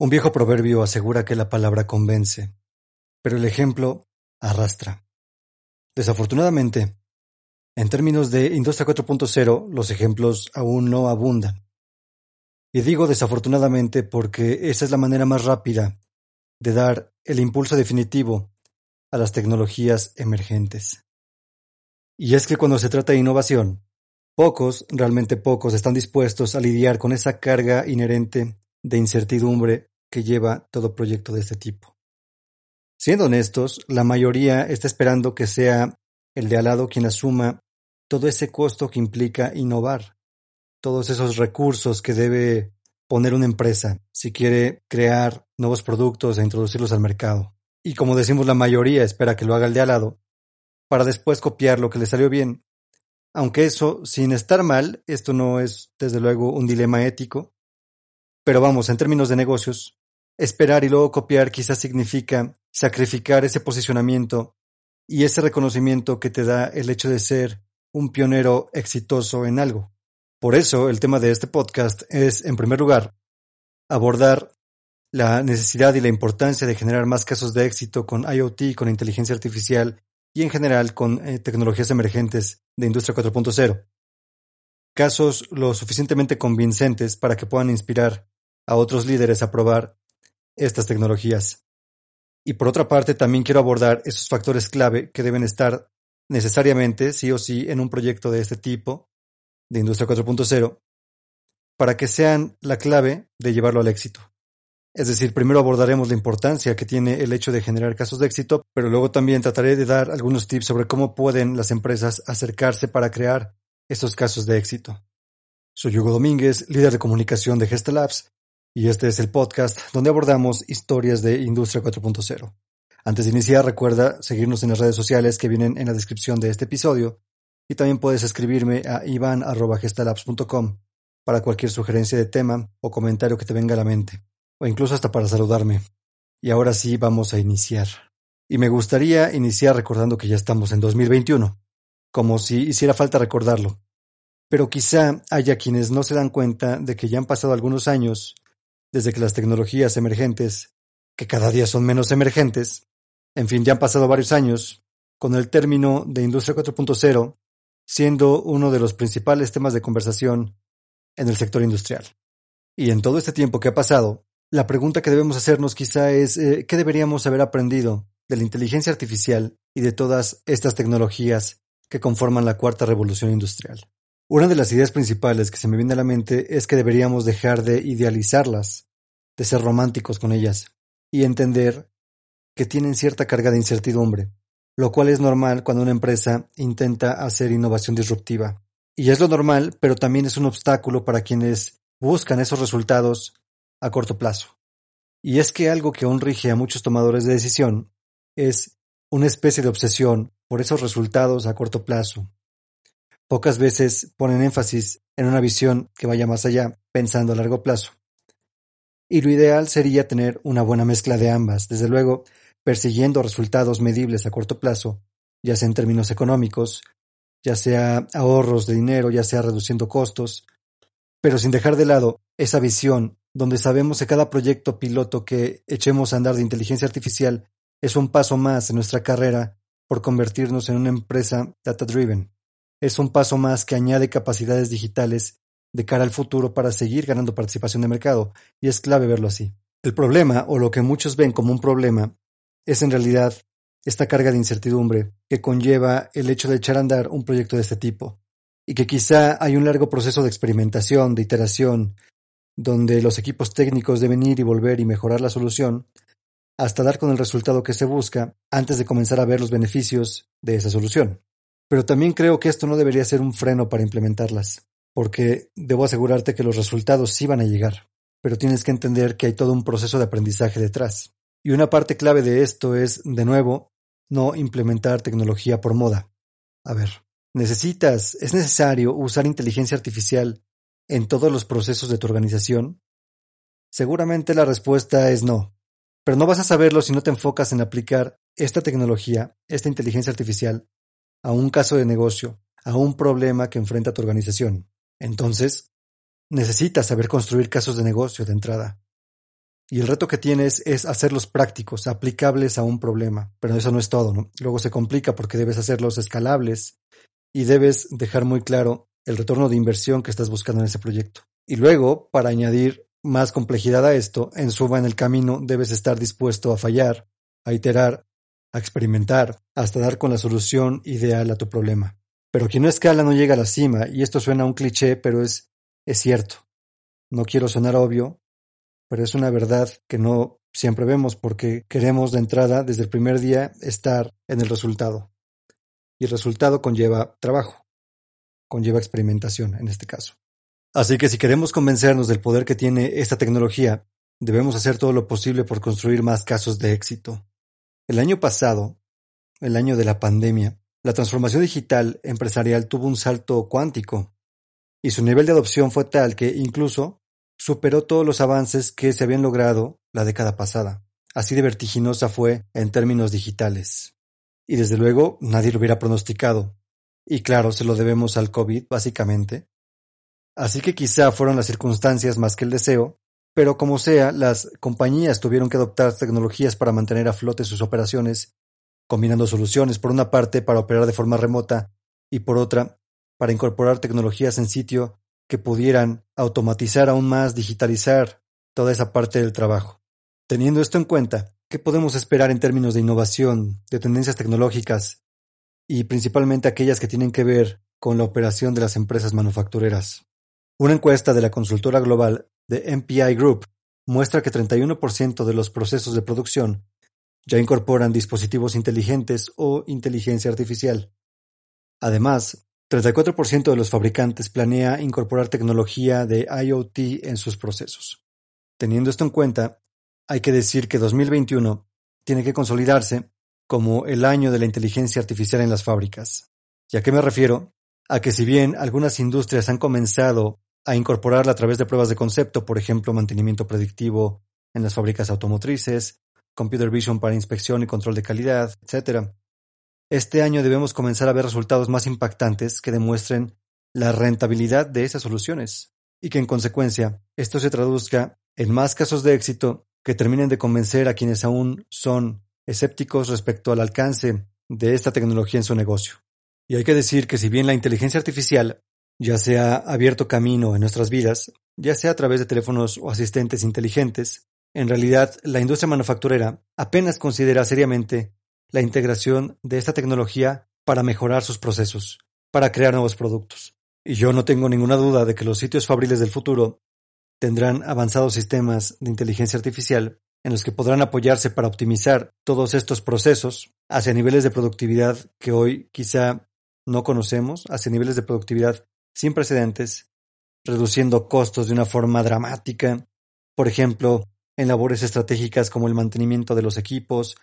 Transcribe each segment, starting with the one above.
Un viejo proverbio asegura que la palabra convence, pero el ejemplo arrastra. Desafortunadamente, en términos de Industria 4.0, los ejemplos aún no abundan. Y digo desafortunadamente porque esa es la manera más rápida de dar el impulso definitivo a las tecnologías emergentes. Y es que cuando se trata de innovación, pocos, realmente pocos, están dispuestos a lidiar con esa carga inherente de incertidumbre que lleva todo proyecto de este tipo. Siendo honestos, la mayoría está esperando que sea el de al lado quien asuma todo ese costo que implica innovar, todos esos recursos que debe poner una empresa si quiere crear nuevos productos e introducirlos al mercado. Y como decimos, la mayoría espera que lo haga el de al lado, para después copiar lo que le salió bien. Aunque eso, sin estar mal, esto no es desde luego un dilema ético, pero vamos, en términos de negocios, esperar y luego copiar quizás significa sacrificar ese posicionamiento y ese reconocimiento que te da el hecho de ser un pionero exitoso en algo. Por eso el tema de este podcast es, en primer lugar, abordar la necesidad y la importancia de generar más casos de éxito con IoT, con inteligencia artificial y en general con eh, tecnologías emergentes de Industria 4.0. Casos lo suficientemente convincentes para que puedan inspirar a otros líderes a probar estas tecnologías. Y por otra parte, también quiero abordar esos factores clave que deben estar necesariamente, sí o sí, en un proyecto de este tipo, de Industria 4.0, para que sean la clave de llevarlo al éxito. Es decir, primero abordaremos la importancia que tiene el hecho de generar casos de éxito, pero luego también trataré de dar algunos tips sobre cómo pueden las empresas acercarse para crear estos casos de éxito. Soy Hugo Domínguez, líder de comunicación de Gestalabs, y este es el podcast donde abordamos historias de Industria 4.0. Antes de iniciar, recuerda seguirnos en las redes sociales que vienen en la descripción de este episodio y también puedes escribirme a ivan.gestalabs.com para cualquier sugerencia de tema o comentario que te venga a la mente, o incluso hasta para saludarme. Y ahora sí vamos a iniciar. Y me gustaría iniciar recordando que ya estamos en 2021, como si hiciera falta recordarlo. Pero quizá haya quienes no se dan cuenta de que ya han pasado algunos años desde que las tecnologías emergentes, que cada día son menos emergentes, en fin, ya han pasado varios años, con el término de Industria 4.0 siendo uno de los principales temas de conversación en el sector industrial. Y en todo este tiempo que ha pasado, la pregunta que debemos hacernos quizá es eh, ¿qué deberíamos haber aprendido de la inteligencia artificial y de todas estas tecnologías que conforman la cuarta revolución industrial? Una de las ideas principales que se me viene a la mente es que deberíamos dejar de idealizarlas, de ser románticos con ellas, y entender que tienen cierta carga de incertidumbre, lo cual es normal cuando una empresa intenta hacer innovación disruptiva. Y es lo normal, pero también es un obstáculo para quienes buscan esos resultados a corto plazo. Y es que algo que aún rige a muchos tomadores de decisión es una especie de obsesión por esos resultados a corto plazo, Pocas veces ponen énfasis en una visión que vaya más allá, pensando a largo plazo. Y lo ideal sería tener una buena mezcla de ambas, desde luego, persiguiendo resultados medibles a corto plazo, ya sea en términos económicos, ya sea ahorros de dinero, ya sea reduciendo costos, pero sin dejar de lado esa visión donde sabemos que cada proyecto piloto que echemos a andar de inteligencia artificial es un paso más en nuestra carrera por convertirnos en una empresa data-driven es un paso más que añade capacidades digitales de cara al futuro para seguir ganando participación de mercado, y es clave verlo así. El problema, o lo que muchos ven como un problema, es en realidad esta carga de incertidumbre que conlleva el hecho de echar a andar un proyecto de este tipo, y que quizá hay un largo proceso de experimentación, de iteración, donde los equipos técnicos deben ir y volver y mejorar la solución, hasta dar con el resultado que se busca antes de comenzar a ver los beneficios de esa solución. Pero también creo que esto no debería ser un freno para implementarlas, porque debo asegurarte que los resultados sí van a llegar. pero tienes que entender que hay todo un proceso de aprendizaje detrás. Y una parte clave de esto es, de nuevo, no implementar tecnología por moda. A ver, necesitas, es necesario usar inteligencia artificial en todos los procesos de tu organización. Seguramente la respuesta es no, pero no vas a saberlo si no te enfocas en aplicar esta tecnología, esta inteligencia artificial, a un caso de negocio, a un problema que enfrenta tu organización. Entonces, necesitas saber construir casos de negocio de entrada. Y el reto que tienes es hacerlos prácticos, aplicables a un problema. Pero eso no es todo, ¿no? Luego se complica porque debes hacerlos escalables y debes dejar muy claro el retorno de inversión que estás buscando en ese proyecto. Y luego, para añadir más complejidad a esto, en suba en el camino debes estar dispuesto a fallar, a iterar, a experimentar, hasta dar con la solución ideal a tu problema. Pero quien no escala no llega a la cima, y esto suena un cliché, pero es, es cierto. No quiero sonar obvio, pero es una verdad que no siempre vemos porque queremos de entrada, desde el primer día, estar en el resultado. Y el resultado conlleva trabajo, conlleva experimentación en este caso. Así que si queremos convencernos del poder que tiene esta tecnología, debemos hacer todo lo posible por construir más casos de éxito. El año pasado, el año de la pandemia, la transformación digital empresarial tuvo un salto cuántico y su nivel de adopción fue tal que incluso superó todos los avances que se habían logrado la década pasada. Así de vertiginosa fue en términos digitales. Y desde luego nadie lo hubiera pronosticado. Y claro, se lo debemos al COVID, básicamente. Así que quizá fueron las circunstancias más que el deseo, pero como sea, las compañías tuvieron que adoptar tecnologías para mantener a flote sus operaciones, combinando soluciones por una parte para operar de forma remota y por otra para incorporar tecnologías en sitio que pudieran automatizar aún más, digitalizar toda esa parte del trabajo. Teniendo esto en cuenta, ¿qué podemos esperar en términos de innovación, de tendencias tecnológicas y principalmente aquellas que tienen que ver con la operación de las empresas manufactureras? Una encuesta de la consultora global de MPI Group muestra que 31% de los procesos de producción ya incorporan dispositivos inteligentes o inteligencia artificial. Además, 34% de los fabricantes planea incorporar tecnología de IoT en sus procesos. Teniendo esto en cuenta, hay que decir que 2021 tiene que consolidarse como el año de la inteligencia artificial en las fábricas. ¿Y a qué me refiero? A que si bien algunas industrias han comenzado a incorporarla a través de pruebas de concepto, por ejemplo, mantenimiento predictivo en las fábricas automotrices, computer vision para inspección y control de calidad, etc., este año debemos comenzar a ver resultados más impactantes que demuestren la rentabilidad de esas soluciones y que en consecuencia esto se traduzca en más casos de éxito que terminen de convencer a quienes aún son escépticos respecto al alcance de esta tecnología en su negocio. Y hay que decir que si bien la inteligencia artificial ya se ha abierto camino en nuestras vidas, ya sea a través de teléfonos o asistentes inteligentes, en realidad la industria manufacturera apenas considera seriamente la integración de esta tecnología para mejorar sus procesos, para crear nuevos productos. Y yo no tengo ninguna duda de que los sitios fabriles del futuro tendrán avanzados sistemas de inteligencia artificial en los que podrán apoyarse para optimizar todos estos procesos hacia niveles de productividad que hoy quizá no conocemos, hacia niveles de productividad sin precedentes, reduciendo costos de una forma dramática, por ejemplo, en labores estratégicas como el mantenimiento de los equipos,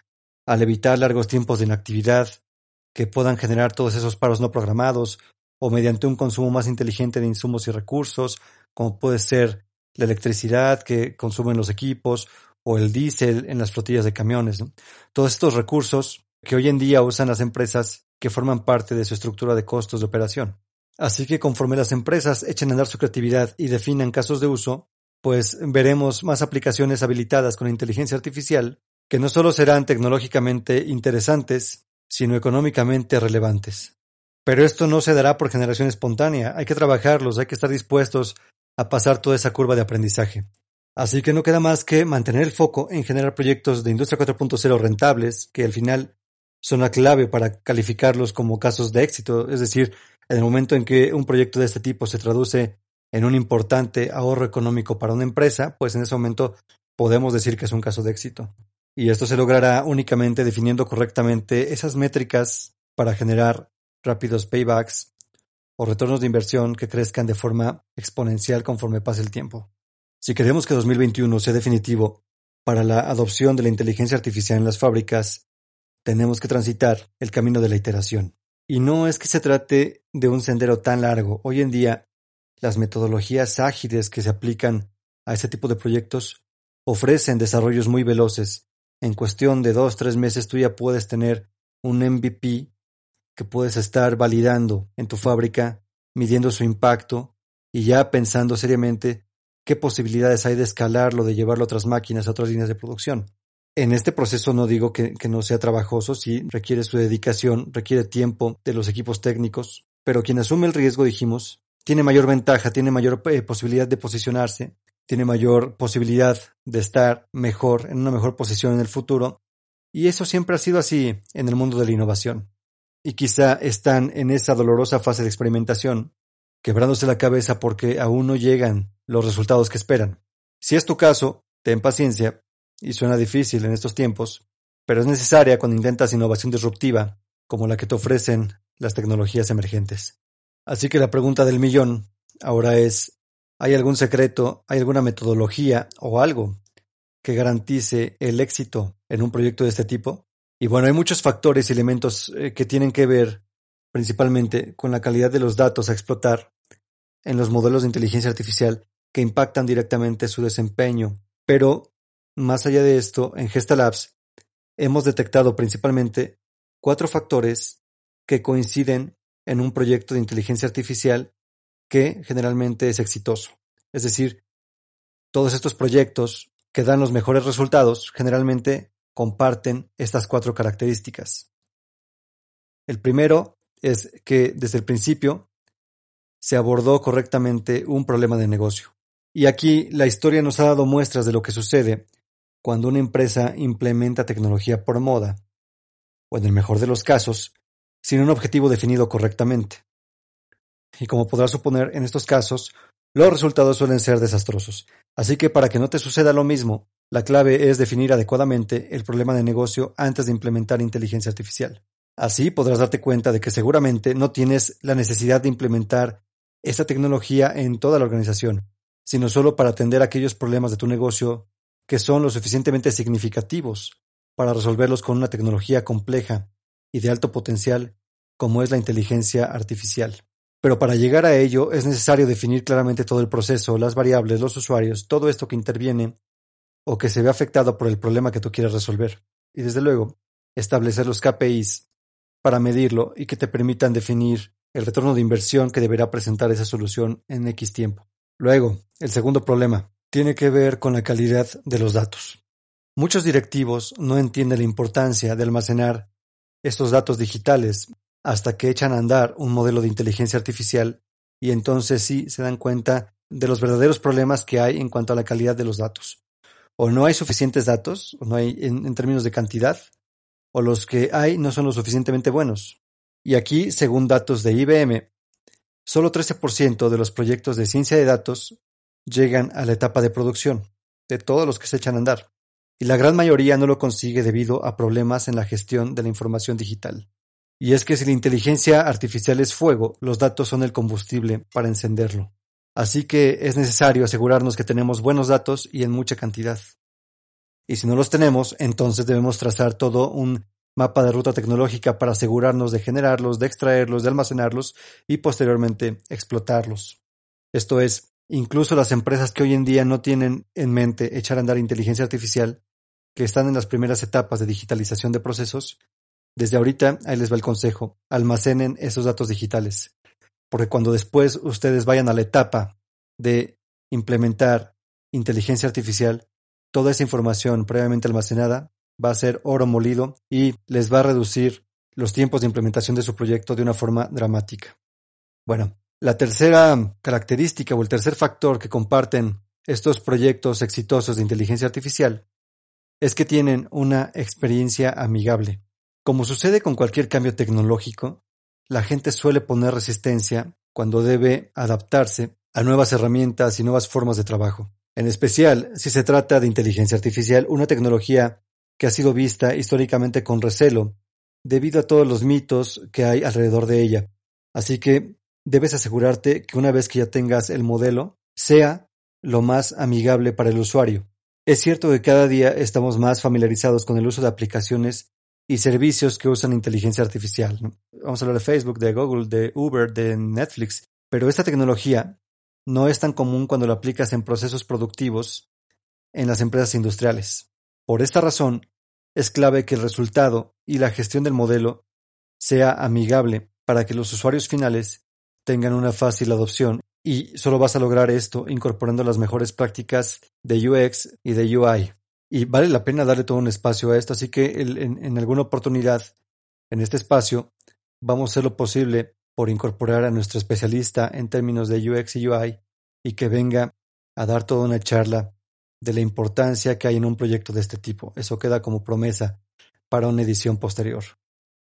al evitar largos tiempos de inactividad que puedan generar todos esos paros no programados o mediante un consumo más inteligente de insumos y recursos, como puede ser la electricidad que consumen los equipos o el diésel en las flotillas de camiones. Todos estos recursos que hoy en día usan las empresas que forman parte de su estructura de costos de operación. Así que conforme las empresas echen a andar su creatividad y definan casos de uso, pues veremos más aplicaciones habilitadas con inteligencia artificial que no solo serán tecnológicamente interesantes, sino económicamente relevantes. Pero esto no se dará por generación espontánea, hay que trabajarlos, hay que estar dispuestos a pasar toda esa curva de aprendizaje. Así que no queda más que mantener el foco en generar proyectos de Industria 4.0 rentables, que al final son la clave para calificarlos como casos de éxito, es decir, en el momento en que un proyecto de este tipo se traduce en un importante ahorro económico para una empresa, pues en ese momento podemos decir que es un caso de éxito. Y esto se logrará únicamente definiendo correctamente esas métricas para generar rápidos paybacks o retornos de inversión que crezcan de forma exponencial conforme pase el tiempo. Si queremos que 2021 sea definitivo para la adopción de la inteligencia artificial en las fábricas, tenemos que transitar el camino de la iteración. Y no es que se trate de un sendero tan largo. Hoy en día, las metodologías ágiles que se aplican a este tipo de proyectos ofrecen desarrollos muy veloces. En cuestión de dos, tres meses tú ya puedes tener un MVP que puedes estar validando en tu fábrica, midiendo su impacto y ya pensando seriamente qué posibilidades hay de escalarlo, de llevarlo a otras máquinas, a otras líneas de producción. En este proceso no digo que, no sea trabajoso, sí requiere su dedicación, requiere tiempo de los equipos técnicos, pero quien asume el riesgo, dijimos, tiene mayor ventaja, tiene mayor eh, posibilidad de posicionarse, tiene mayor posibilidad de estar mejor, en una mejor posición en el futuro, y eso siempre ha sido así en el mundo de la innovación. Y quizá están en esa dolorosa fase de experimentación, quebrándose la cabeza porque aún no llegan los resultados que esperan. Si es tu caso, ten paciencia, y suena difícil en estos tiempos, pero es necesaria cuando intentas innovación disruptiva, como la que te ofrecen las tecnologías emergentes. Así que la pregunta del millón ahora es, ¿hay algún secreto, hay alguna metodología o algo que garantice el éxito en un proyecto de este tipo? Y bueno, hay muchos factores y elementos eh, que tienen que ver principalmente con la calidad de los datos a explotar en los modelos de inteligencia artificial que impactan directamente su desempeño. Pero más allá de esto, en Gestalabs hemos detectado principalmente cuatro factores que coinciden en un proyecto de inteligencia artificial que generalmente es exitoso. Es decir, todos estos proyectos que dan los mejores resultados generalmente comparten estas cuatro características. El primero es que desde el principio se abordó correctamente un problema de negocio. Y aquí la historia nos ha dado muestras de lo que sucede cuando una empresa implementa tecnología por moda, o en el mejor de los casos, sin un objetivo definido correctamente. Y como podrás suponer, en estos casos, los resultados suelen ser desastrosos. Así que para que no te suceda lo mismo, la clave es definir adecuadamente el problema de negocio antes de implementar inteligencia artificial. Así podrás darte cuenta de que seguramente no tienes la necesidad de implementar esta tecnología en toda la organización, sino solo para atender aquellos problemas de tu negocio que son lo suficientemente significativos para resolverlos con una tecnología compleja y de alto potencial como es la inteligencia artificial. Pero para llegar a ello es necesario definir claramente todo el proceso, las variables, los usuarios, todo esto que interviene o que se ve afectado por el problema que tú quieres resolver. Y desde luego, establecer los KPIs para medirlo y que te permitan definir el retorno de inversión que deberá presentar esa solución en X tiempo. Luego, el segundo problema, tiene que ver con la calidad de los datos. Muchos directivos no entienden la importancia de almacenar estos datos digitales hasta que echan a andar un modelo de inteligencia artificial y entonces sí se dan cuenta de los verdaderos problemas que hay en cuanto a la calidad de los datos. O no hay suficientes datos, o no hay en, términos de cantidad, o los que hay no son lo suficientemente buenos. Y aquí, según datos de IBM, solo 13% de los proyectos de ciencia de datos llegan a la etapa de producción, de todos los que se echan a andar, y la gran mayoría no lo consigue debido a problemas en la gestión de la información digital. Y es que si la inteligencia artificial es fuego, los datos son el combustible para encenderlo. Así que es necesario asegurarnos que tenemos buenos datos y en mucha cantidad. Y si no los tenemos, entonces debemos trazar todo un mapa de ruta tecnológica para asegurarnos de generarlos, de extraerlos, de almacenarlos y posteriormente explotarlos. Esto es, Incluso las empresas que hoy en día no tienen en mente echar a andar inteligencia artificial, que están en las primeras etapas de digitalización de procesos, desde ahorita ahí les va el consejo, almacenen esos datos digitales. Porque cuando después ustedes vayan a la etapa de implementar inteligencia artificial, toda esa información previamente almacenada va a ser oro molido y les va a reducir los tiempos de implementación de su proyecto de una forma dramática. Bueno, la tercera característica o el tercer factor que comparten estos proyectos exitosos de inteligencia artificial es que tienen una experiencia amigable. Como sucede con cualquier cambio tecnológico, la gente suele poner resistencia cuando debe adaptarse a nuevas herramientas y nuevas formas de trabajo. En especial si se trata de inteligencia artificial, una tecnología que ha sido vista históricamente con recelo debido a todos los mitos que hay alrededor de ella. Así que debes asegurarte que una vez que ya tengas el modelo, sea lo más amigable para el usuario. Es cierto que cada día estamos más familiarizados con el uso de aplicaciones y servicios que usan inteligencia artificial. Vamos a hablar de Facebook, de Google, de Uber, de Netflix, pero esta tecnología no es tan común cuando la aplicas en procesos productivos en las empresas industriales. Por esta razón, es clave que el resultado y la gestión del modelo sea amigable para que los usuarios finales tengan una fácil adopción y solo vas a lograr esto incorporando las mejores prácticas de UX y de UI. Y vale la pena darle todo un espacio a esto, así que en, alguna oportunidad en este espacio vamos a hacer lo posible por incorporar a nuestro especialista en términos de UX y UI y que venga a dar toda una charla de la importancia que hay en un proyecto de este tipo. Eso queda como promesa para una edición posterior.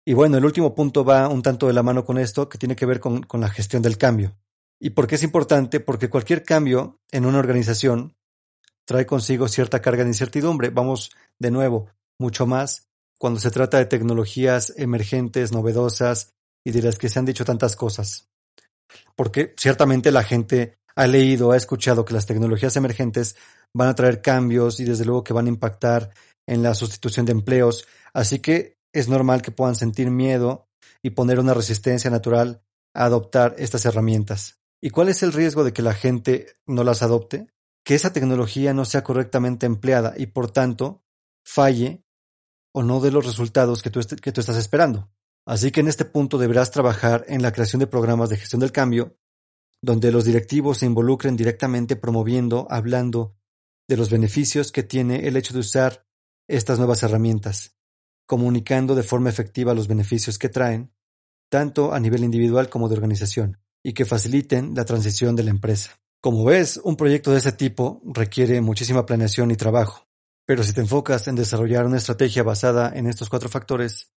Y bueno, el último punto va un tanto de la mano con esto, que tiene que ver con, la gestión del cambio. ¿Y por qué es importante? Porque cualquier cambio en una organización trae consigo cierta carga de incertidumbre. Vamos de nuevo, mucho más cuando se trata de tecnologías emergentes, novedosas y de las que se han dicho tantas cosas. Porque ciertamente la gente ha leído, ha escuchado que las tecnologías emergentes van a traer cambios y desde luego que van a impactar en la sustitución de empleos, así que es normal que puedan sentir miedo y poner una resistencia natural a adoptar estas herramientas. ¿Y cuál es el riesgo de que la gente no las adopte? Que esa tecnología no sea correctamente empleada y por tanto falle o no dé los resultados que tú, que tú estás esperando. Así que en este punto deberás trabajar en la creación de programas de gestión del cambio, donde los directivos se involucren directamente promoviendo, hablando de los beneficios que tiene el hecho de usar estas nuevas herramientas, comunicando de forma efectiva los beneficios que traen, tanto a nivel individual como de organización y que faciliten la transición de la empresa. Como ves, un proyecto de ese tipo requiere muchísima planeación y trabajo, pero si te enfocas en desarrollar una estrategia basada en estos cuatro factores,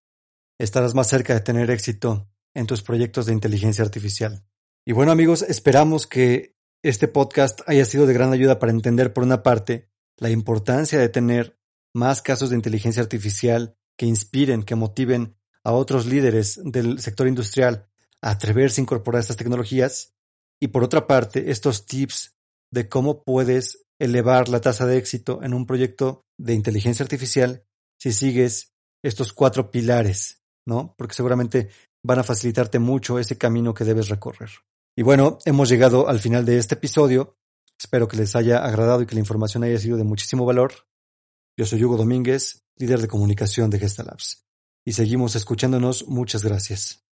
estarás más cerca de tener éxito en tus proyectos de inteligencia artificial. Y bueno amigos, esperamos que este podcast haya sido de gran ayuda para entender por una parte la importancia de tener más casos de inteligencia artificial que inspiren, que motiven a otros líderes del sector industrial atreverse a incorporar estas tecnologías y por otra parte estos tips de cómo puedes elevar la tasa de éxito en un proyecto de inteligencia artificial si sigues estos cuatro pilares, ¿no? Porque seguramente van a facilitarte mucho ese camino que debes recorrer. Y bueno, hemos llegado al final de este episodio. Espero que les haya agradado y que la información haya sido de muchísimo valor. Yo soy Hugo Domínguez, líder de comunicación de Gestalabs. Y seguimos escuchándonos. Muchas gracias.